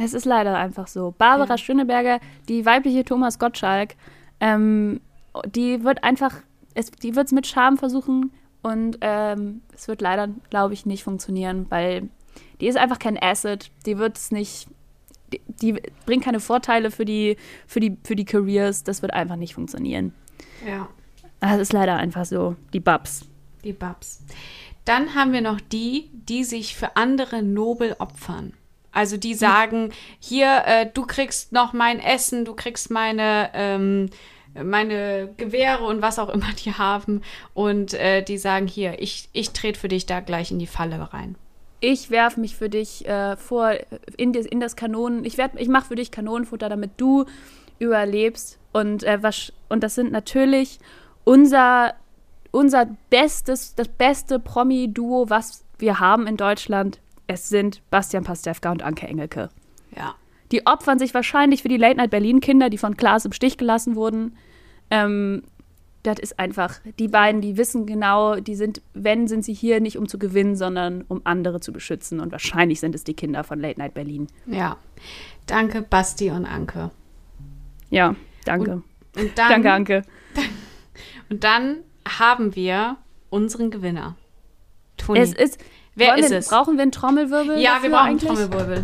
Es ist leider einfach so. Barbara Ja. Schöneberger, die weibliche Thomas Gottschalk, ähm, die wird einfach, es, die wird es mit Charme versuchen und ähm, es wird leider, glaube ich, nicht funktionieren, weil die ist einfach kein Asset. Die wird es nicht, die, die bringt keine Vorteile für die, für, die, für die Careers. Das wird einfach nicht funktionieren. Ja. Das ist leider einfach so. Die Babs. Die Babs. Dann haben wir noch die, die sich für andere nobel opfern. Also die sagen, hier, äh, du kriegst noch mein Essen, du kriegst meine, ähm, meine Gewehre und was auch immer die haben. Und äh, die sagen, hier, ich, ich trete für dich da gleich in die Falle rein. ich werfe mich für dich äh, vor in das, in das Kanonen. Ich, werd- ich mache für dich Kanonenfutter, damit du überlebst. Und, äh, was, und das sind natürlich unser, unser bestes, das beste Promi-Duo, was wir haben in Deutschland. Es sind Bastian Pastewka und Anke Engelke. Ja. Die opfern sich wahrscheinlich für die Late Night Berlin Kinder, die von Klaas im Stich gelassen wurden. Ähm, das ist einfach, die beiden, die wissen genau, die sind, wenn, sind sie hier nicht um zu gewinnen, sondern um andere zu beschützen. Und wahrscheinlich sind es die Kinder von Late Night Berlin. Ja. Danke, Basti und Anke. Ja, danke. Und dann, danke, Anke. Und dann haben wir unseren Gewinner. Toni. Es ist, Wer wollen ist wir, es? Brauchen wir einen Trommelwirbel? ja, wir brauchen einen eigentlich? Trommelwirbel.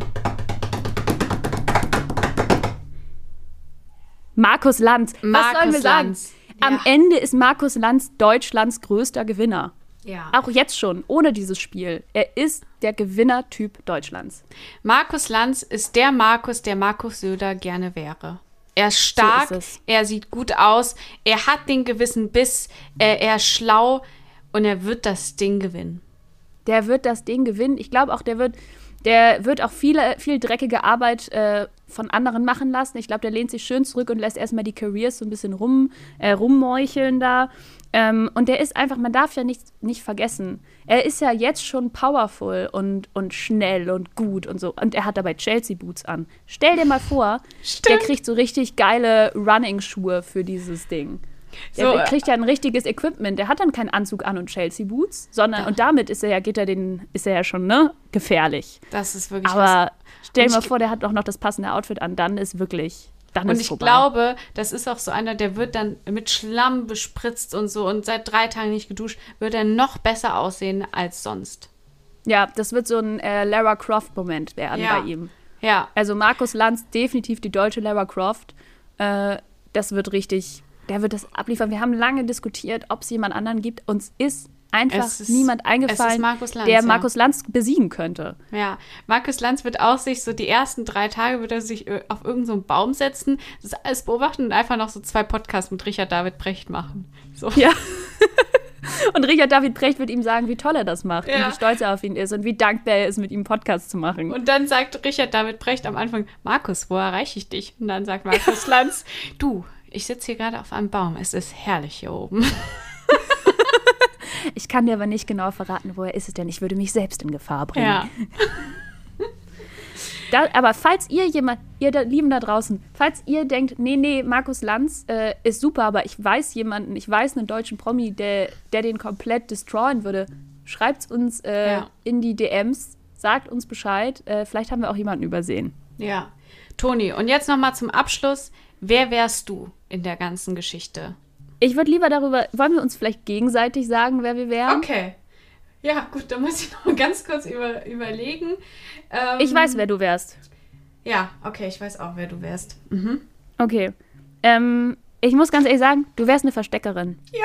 Markus Lanz. Was sollen wir Markus sagen? Lanz. Am Ja. Ende ist Markus Lanz Deutschlands größter Gewinner. Ja. Auch jetzt schon, ohne dieses Spiel. Er ist der Gewinnertyp Deutschlands. Markus Lanz ist der Markus, der Markus Söder gerne wäre. Er ist stark, So ist er sieht gut aus, er hat den gewissen Biss, er, er ist schlau und er wird das Ding gewinnen. Der wird das Ding gewinnen. Ich glaube auch, der wird, der wird auch viele, viel dreckige Arbeit äh, von anderen machen lassen. Ich glaube, der lehnt sich schön zurück und lässt erstmal die Careers so ein bisschen rum, äh, rummeucheln da. Ähm, und der ist einfach, man darf ja nicht, nicht vergessen, er ist ja jetzt schon powerful und, und schnell und gut und so. Und er hat dabei Chelsea-Boots an. Stell dir mal vor, der kriegt so richtig geile Running-Schuhe für dieses Ding. Der So, äh, kriegt ja ein richtiges Equipment. Der hat dann keinen Anzug an und Chelsea-Boots, sondern und damit ist er ja, geht er den, ist er ja schon, ne, gefährlich. Das ist wirklich Aber stell Und dir mal vor, der hat auch noch das passende Outfit an, dann ist wirklich, dann Und ist ich vorbei. glaube, das ist auch so einer, der wird dann mit Schlamm bespritzt und so und seit drei Tagen nicht geduscht, wird er noch besser aussehen als sonst. Ja, das wird so ein äh, Lara Croft-Moment werden Ja. bei ihm. Ja, Also Markus Lanz, definitiv die deutsche Lara Croft. Äh, das wird richtig, der wird das abliefern. Wir haben lange diskutiert, ob es jemand anderen gibt. Uns ist einfach ist- niemand eingefallen, Markus Lanz, der ja. Markus Lanz besiegen könnte. ja. Markus Lanz wird auch sich so die ersten drei Tage wird er sich auf irgendeinen so Baum setzen, das alles beobachten und einfach noch so zwei Podcasts mit Richard David Brecht machen. So. Ja. Und Richard David Brecht wird ihm sagen, wie toll er das macht Ja. und wie stolz er auf ihn ist und wie dankbar er ist, mit ihm Podcast zu machen. Und dann sagt Richard David Brecht am Anfang, Markus, wo erreiche ich dich? Und dann sagt Markus Lanz, du, ich sitze hier gerade auf einem Baum, es ist herrlich hier oben. ich kann dir aber nicht genau verraten, wo er ist, denn ich würde mich selbst in Gefahr bringen. Ja. Da, aber falls ihr jemand, ihr da, Lieben da draußen, falls ihr denkt, nee, nee, Markus Lanz äh, ist super, aber ich weiß jemanden, ich weiß einen deutschen Promi, der, der den komplett destroyen würde, schreibt uns äh, Ja. in die DMs, sagt uns Bescheid. Äh, vielleicht haben wir auch jemanden übersehen. Ja. Toni, und jetzt nochmal zum Abschluss. Wer wärst du in der ganzen Geschichte? Ich würde lieber darüber, wollen wir uns vielleicht gegenseitig sagen, wer wir wären? Okay. Ja, gut, da muss ich noch ganz kurz über, überlegen. Ähm, Ich weiß, wer du wärst. Ja, okay, ich weiß auch, wer du wärst. Okay. Ähm, ich muss ganz ehrlich sagen, du wärst eine Versteckerin. Ja,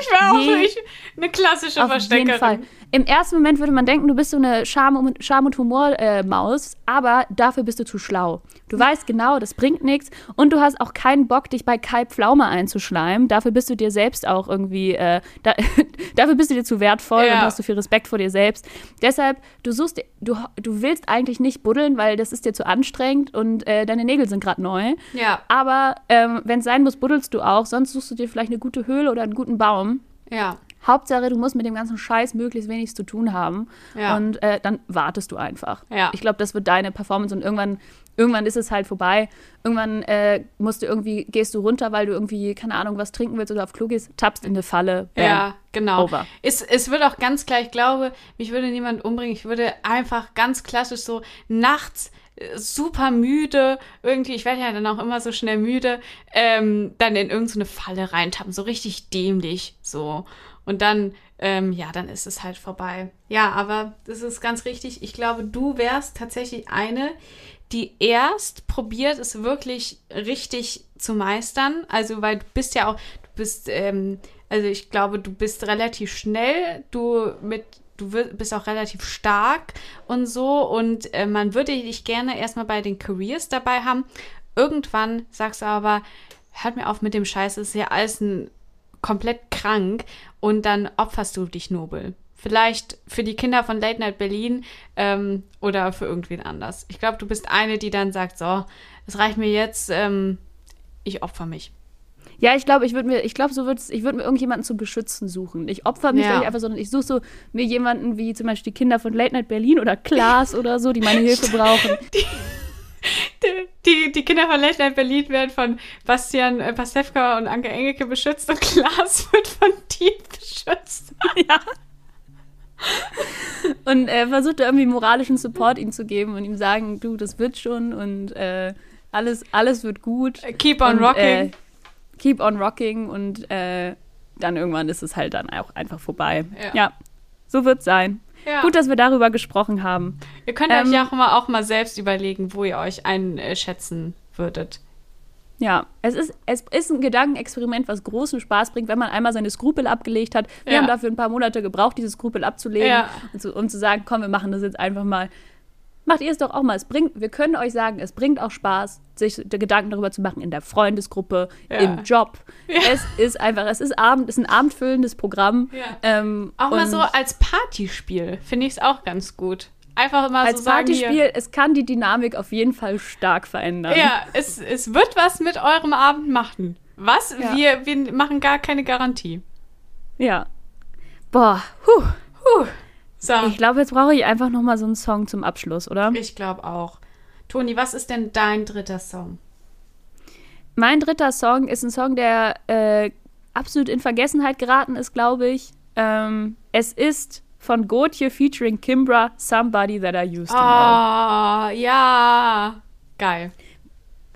ich wäre auch je- nicht eine klassische Auf Versteckerin. jeden Fall. Im ersten Moment würde man denken, du bist so eine Charme- und, Charme und Humor-Maus, aber dafür bist du zu schlau. Du weißt genau, das bringt nichts und du hast auch keinen Bock, dich bei Kai Pflaume einzuschleimen. Dafür bist du dir selbst auch irgendwie, äh, da, dafür bist du dir zu wertvoll Ja. und hast du viel Respekt vor dir selbst. Deshalb, du suchst, du, du willst eigentlich nicht buddeln, weil das ist dir zu anstrengend und äh, deine Nägel sind gerade neu. Ja, Aber ähm, wenn es sein muss, buddelst du auch. Sonst suchst du dir vielleicht eine gute Höhle oder einen guten Baum. ja. Hauptsache, du musst mit dem ganzen Scheiß möglichst wenig zu tun haben. Ja. Und äh, dann wartest du einfach. Ja. Ich glaube, das wird deine Performance und irgendwann, irgendwann ist es halt vorbei. Irgendwann äh, musst du irgendwie, gehst du runter, weil du irgendwie, keine Ahnung, was trinken willst oder auf Klo gehst, tappst in eine Falle. Bam. Ja, genau. Over. Es, es wird auch ganz klar, ich glaube, mich würde niemand umbringen. Ich würde einfach ganz klassisch so nachts super müde, irgendwie, ich werde ja dann auch immer so schnell müde, ähm, dann in irgendeine Falle reintappen, so richtig dämlich, so. Und dann, ähm, ja, dann ist es halt vorbei. Ja, aber das ist ganz richtig. Ich glaube, du wärst tatsächlich eine, die erst probiert, es wirklich richtig zu meistern. Also, weil du bist ja auch, du bist, ähm, also ich glaube, du bist relativ schnell, du mit, du bist auch relativ stark und so. Und äh, man würde dich gerne erstmal bei den Careers dabei haben. Irgendwann sagst du aber, hört mir auf mit dem Scheiß, es ist ja alles ein komplett krank und dann opferst du dich nobel. Vielleicht für die Kinder von Late Night Berlin ähm, oder für irgendwen anders. Ich glaube, du bist eine, die dann sagt, so, es reicht mir jetzt, ähm, ich opfer mich. Ja, ich glaube, ich würde mir, ich glaube, so wird's, ich würde mir irgendjemanden zu beschützen suchen. Ich opfer mich Ja. nicht einfach, sondern ich suche so mir jemanden wie zum Beispiel die Kinder von Late Night Berlin oder Klaas oder so, die meine Hilfe brauchen. Die, die Kinder von Late Night Berlin werden von Bastian äh, Pastewka und Anke Engelke beschützt und Klaas wird von dir beschützt. ja. Und äh, versucht da irgendwie moralischen Support ihm zu geben und ihm sagen, du, das wird schon und äh, alles, alles wird gut. Keep on und, rocking. Äh, keep on rocking und äh, dann irgendwann ist es halt dann auch einfach vorbei. Ja. Ja, so wird es sein. ja. Gut, dass wir darüber gesprochen haben. Ihr könnt ähm, euch ja auch mal, auch mal selbst überlegen, wo ihr euch einschätzen würdet. Ja, es ist, es ist ein Gedankenexperiment, was großen Spaß bringt, wenn man einmal seine Skrupel abgelegt hat. Wir Ja. haben dafür ein paar Monate gebraucht, diese Skrupel abzulegen Ja. und zu, um zu sagen, komm, wir machen das jetzt einfach mal. Macht ihr es doch auch mal. Es bringt, wir können euch sagen, es bringt auch Spaß, sich Gedanken darüber zu machen in der Freundesgruppe, Ja. im Job. Ja. Es ist einfach, es ist Abend, es ist ein abendfüllendes Programm. Ja. Ähm, Auch mal so als Partyspiel finde ich es auch ganz gut. Einfach mal als so sagen, hier, Partyspiel, es kann die Dynamik auf jeden Fall stark verändern. Ja, es, es wird was mit eurem Abend machen. Was? Wir, wir machen gar keine Garantie. Ja. Boah, huh. Puh. So, Ich glaube, jetzt brauche ich einfach noch mal so einen Song zum Abschluss, oder? ich glaube auch. Toni, was ist denn dein dritter Song? Mein dritter Song ist ein Song, der äh, absolut in Vergessenheit geraten ist, glaube ich. Ähm, es ist von Gotye featuring Kimbra, Somebody That I Used to Know. Ah, ja. Geil.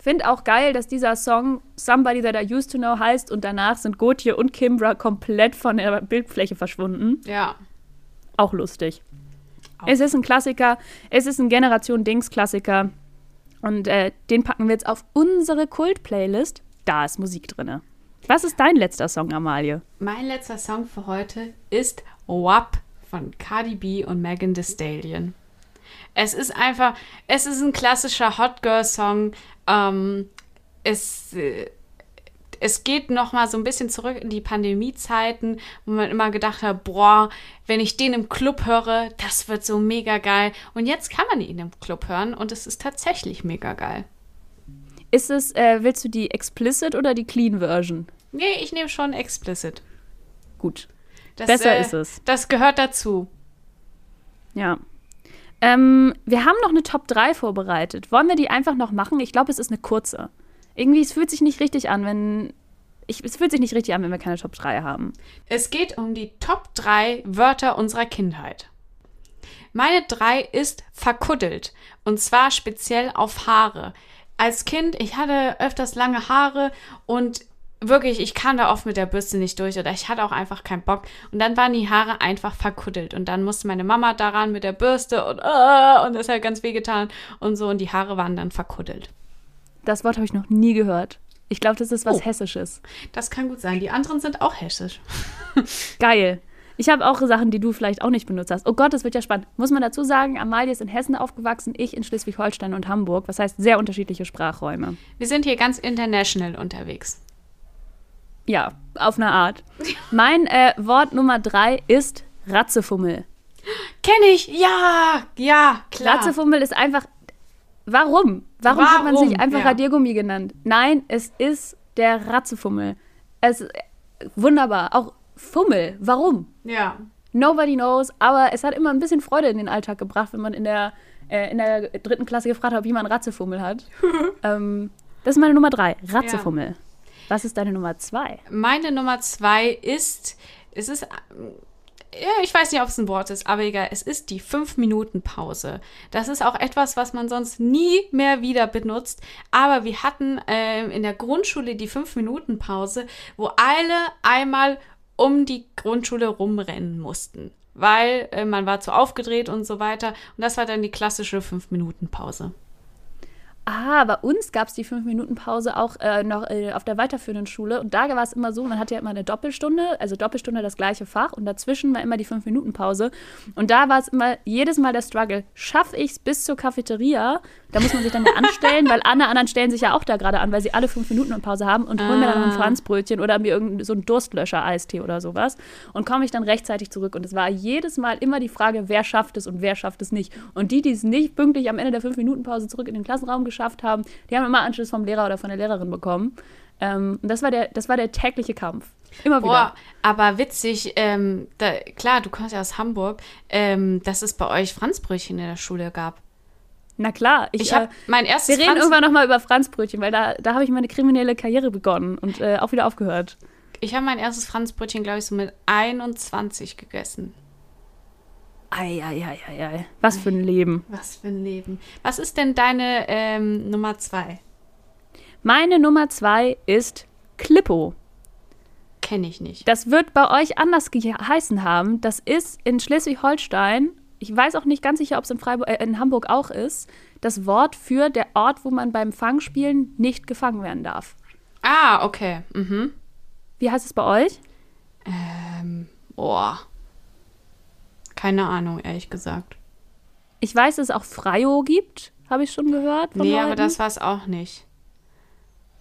Find auch geil, dass dieser Song Somebody That I Used to Know heißt und danach sind Gotye und Kimbra komplett von der Bildfläche verschwunden. Ja. Auch lustig. Auch. Es ist ein Klassiker, es ist ein Generation-Dings-Klassiker und äh, den packen wir jetzt auf unsere Kult-Playlist. Da ist Musik drin. Was ist dein letzter Song, Amalie? Mein letzter Song für heute ist WAP von Cardi B und Megan Thee Stallion. Es ist einfach, es ist ein klassischer Hot Girl Song. Ähm, es, äh, es geht noch mal so ein bisschen zurück in die Pandemiezeiten, wo man immer gedacht hat, boah, wenn ich den im Club höre, das wird so mega geil. Und jetzt kann man ihn im Club hören und es ist tatsächlich mega geil. Ist es, äh, willst du die Explicit oder die Clean Version? Nee, ich nehme schon explicit. Gut, Das, besser äh, ist es. Das gehört dazu. Ja. Ähm, wir haben noch eine Top 3 vorbereitet. Wollen wir die einfach noch machen? Ich glaube, es ist eine kurze. Irgendwie, es fühlt sich nicht richtig an, wenn. Ich, es fühlt sich nicht richtig an, wenn wir keine Top 3 haben. Es geht um die Top 3 Wörter unserer Kindheit. Meine 3 ist verkuddelt. Und zwar speziell auf Haare. Als Kind, ich hatte öfters lange Haare und wirklich, ich kam da oft mit der Bürste nicht durch oder ich hatte auch einfach keinen Bock. Und dann waren die Haare einfach verkuddelt. Und dann musste meine Mama daran mit der Bürste und, äh, und das hat ganz wehgetan und so. Und die Haare waren dann verkuddelt. Das Wort habe ich noch nie gehört. Ich glaube, das ist was Oh. Hessisches. Das kann gut sein. Die anderen sind auch hessisch. Geil. Ich habe auch Sachen, die du vielleicht auch nicht benutzt hast. Oh Gott, das wird ja spannend. Muss man dazu sagen, Amalie ist in Hessen aufgewachsen, ich in Schleswig-Holstein und Hamburg. Was heißt sehr unterschiedliche Sprachräume. Wir sind hier ganz international unterwegs. Ja, auf eine Art. Mein äh, Wort Nummer drei ist Ratzefummel. Kenn ich, ja, ja, klar. Ratzefummel ist einfach. Warum? Warum, hat man Warum? sich einfach Ja. Radiergummi genannt? Nein, es ist der Ratzefummel. Es wunderbar. Auch Fummel. Warum? Ja. Nobody knows, aber es hat immer ein bisschen Freude in den Alltag gebracht, wenn man in der, äh, in der dritten Klasse gefragt hat, ob jemand Ratzefummel hat. ähm, das ist meine Nummer drei, Ratzefummel. Was ist deine Nummer zwei? Meine Nummer zwei ist, es ist, ja, ich weiß nicht, ob es ein Wort ist, aber egal, es ist die 5-Minuten-Pause. Das ist auch etwas, was man sonst nie mehr wieder benutzt. Aber wir hatten äh, in der Grundschule die 5-Minuten-Pause, wo alle einmal um die Grundschule rumrennen mussten. Weil äh, man war zu aufgedreht und so weiter. Und das war dann die klassische 5-Minuten-Pause. Ah, bei uns gab es die 5-Minuten-Pause auch äh, noch äh, auf der weiterführenden Schule. Und da war es immer so, man hatte ja immer eine Doppelstunde, also Doppelstunde das gleiche Fach und dazwischen war immer die 5-Minuten-Pause. Und da war es immer jedes Mal der Struggle, schaffe ich es bis zur Cafeteria? Da muss man sich dann ja anstellen, weil alle anderen stellen sich ja auch da gerade an, weil sie alle 5 Minuten Pause haben und holen mir dann noch ein Ah. Franzbrötchen oder mir irgendein so ein Durstlöscher-Eistee oder sowas. Und komme ich dann rechtzeitig zurück. Und es war jedes Mal immer die Frage, wer schafft es und wer schafft es nicht. Und die, die es nicht pünktlich am Ende der 5-Minuten-Pause zurück in den Klassenraum geschafft haben, die haben immer Anschluss vom Lehrer oder von der Lehrerin bekommen. Ähm, und das war, der, das war der tägliche Kampf. Immer wieder. Boah, aber witzig, ähm, da, klar, du kommst ja aus Hamburg, ähm, dass es bei euch Franzbrötchen in der Schule gab. Na klar, ich, Ich habe äh, mein wir erstes reden Franz irgendwann nochmal über Franzbrötchen, weil da, da habe ich meine kriminelle Karriere begonnen und äh, auch wieder aufgehört. ich habe mein erstes Franzbrötchen, glaube ich, so mit 21 gegessen. Eieieiei. Was für ein Leben. Was für ein Leben. Was ist denn deine ähm, Nummer zwei? Meine Nummer zwei ist Klippo. Kenne ich nicht. Das wird bei euch anders geheißen haben. Das ist in Schleswig-Holstein, ich weiß auch nicht ganz sicher, ob es in, Freiburg, äh, in Hamburg auch ist, das Wort für der Ort, wo man beim Fangspielen nicht gefangen werden darf. Ah, okay. Mhm. Wie heißt es bei euch? Ähm, boah. Keine Ahnung, ehrlich gesagt. Ich weiß, dass es auch Freio gibt, habe ich schon gehört. Nee, Leuten. aber das war es auch nicht.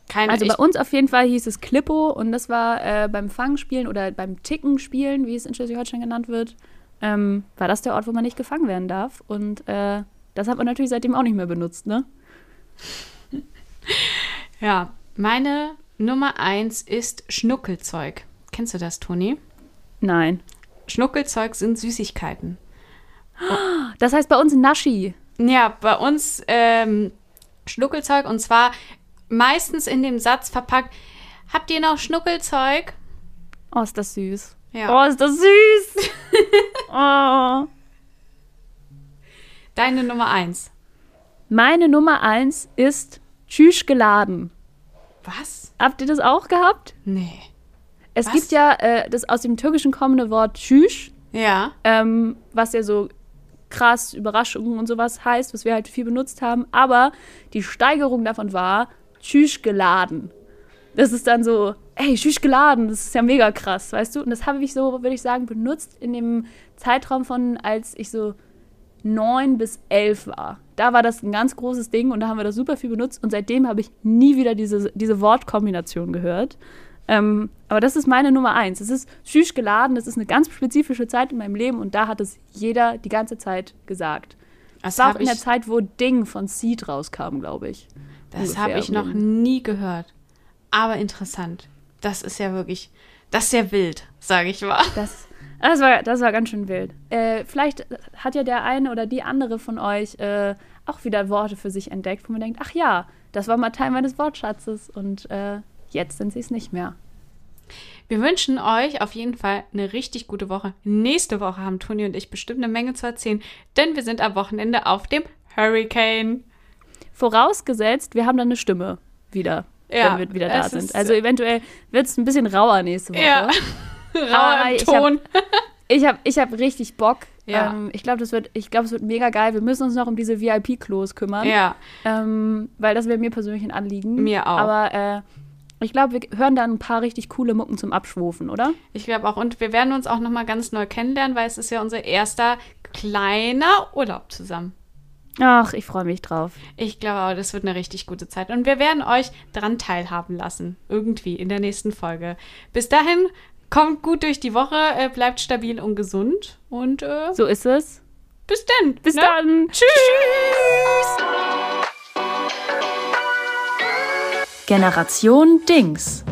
Keine Also bei uns auf jeden Fall hieß es Klippo und das war äh, beim Fangspielen oder beim Tickenspielen, wie es in Schleswig-Holstein genannt wird, ähm, war das der Ort, wo man nicht gefangen werden darf. Und äh, das hat man natürlich seitdem auch nicht mehr benutzt, ne? Ja, meine Nummer eins ist Schnuckelzeug. Kennst du das, Toni? Nein. Schnuckelzeug sind Süßigkeiten. Das heißt bei uns Naschi. Ja, bei uns ähm, Schnuckelzeug und zwar meistens in dem Satz verpackt. Habt ihr noch Schnuckelzeug? Oh, ist das süß. Ja. Oh, ist das süß. oh. Deine Nummer eins. Meine Nummer eins ist Tschüss geladen. Was? Habt ihr das auch gehabt? Nee. Es Was? gibt ja äh, das aus dem Türkischen kommende Wort Tschüss. Ja. ähm, was ja so krass Überraschungen und sowas heißt, was wir halt viel benutzt haben. Aber die Steigerung davon war tschüss geladen. Das ist dann so, ey, tschüss geladen, das ist ja mega krass, weißt du? Und das habe ich so, würde ich sagen, benutzt in dem Zeitraum von, als ich so neun bis elf war. Da war das ein ganz großes Ding und da haben wir das super viel benutzt und seitdem habe ich nie wieder diese, diese Wortkombination gehört. Ähm, aber das ist meine Nummer eins. Es ist süß geladen, das ist eine ganz spezifische Zeit in meinem Leben und da hat es jeder die ganze Zeit gesagt. Das war auch habe in der Zeit, wo Ding von Seed rauskam, glaube ich. das ungefähr hab ich noch nie gehört. Aber interessant. Das ist ja wirklich, das ist sehr wild, sage ich mal. Das, das, war, das war ganz schön wild. Äh, vielleicht hat ja der eine oder die andere von euch äh, auch wieder Worte für sich entdeckt, wo man denkt, ach ja, das war mal Teil meines Wortschatzes und äh, jetzt sind sie es nicht mehr. Wir wünschen euch auf jeden Fall eine richtig gute Woche. Nächste Woche haben Toni und ich bestimmt eine Menge zu erzählen, denn wir sind am Wochenende auf dem Hurricane. Vorausgesetzt, wir haben dann eine Stimme wieder, Ja, wenn wir wieder da sind. Also eventuell wird es ein bisschen rauer nächste Woche. Ja. Rauer im Ton. Ich habe ich hab richtig Bock. Ja. Ähm, ich glaube, das wird, ich glaube, es wird mega geil. Wir müssen uns noch um diese VIP-Klos kümmern. Ja, Ähm, weil das wäre mir persönlich ein Anliegen. Mir auch. Aber äh, ich glaube, wir hören dann ein paar richtig coole Mucken zum Abschwufen, oder? ich glaube auch. Und wir werden uns auch nochmal ganz neu kennenlernen, weil es ist ja unser erster kleiner Urlaub zusammen. Ach, ich freue mich drauf. Ich glaube auch, das wird eine richtig gute Zeit. Und wir werden euch dran teilhaben lassen. Irgendwie in der nächsten Folge. Bis dahin, kommt gut durch die Woche, äh, bleibt stabil und gesund. Und äh, So ist es. bis dann. Bis ne? dann. Tschüss. Generation Dings.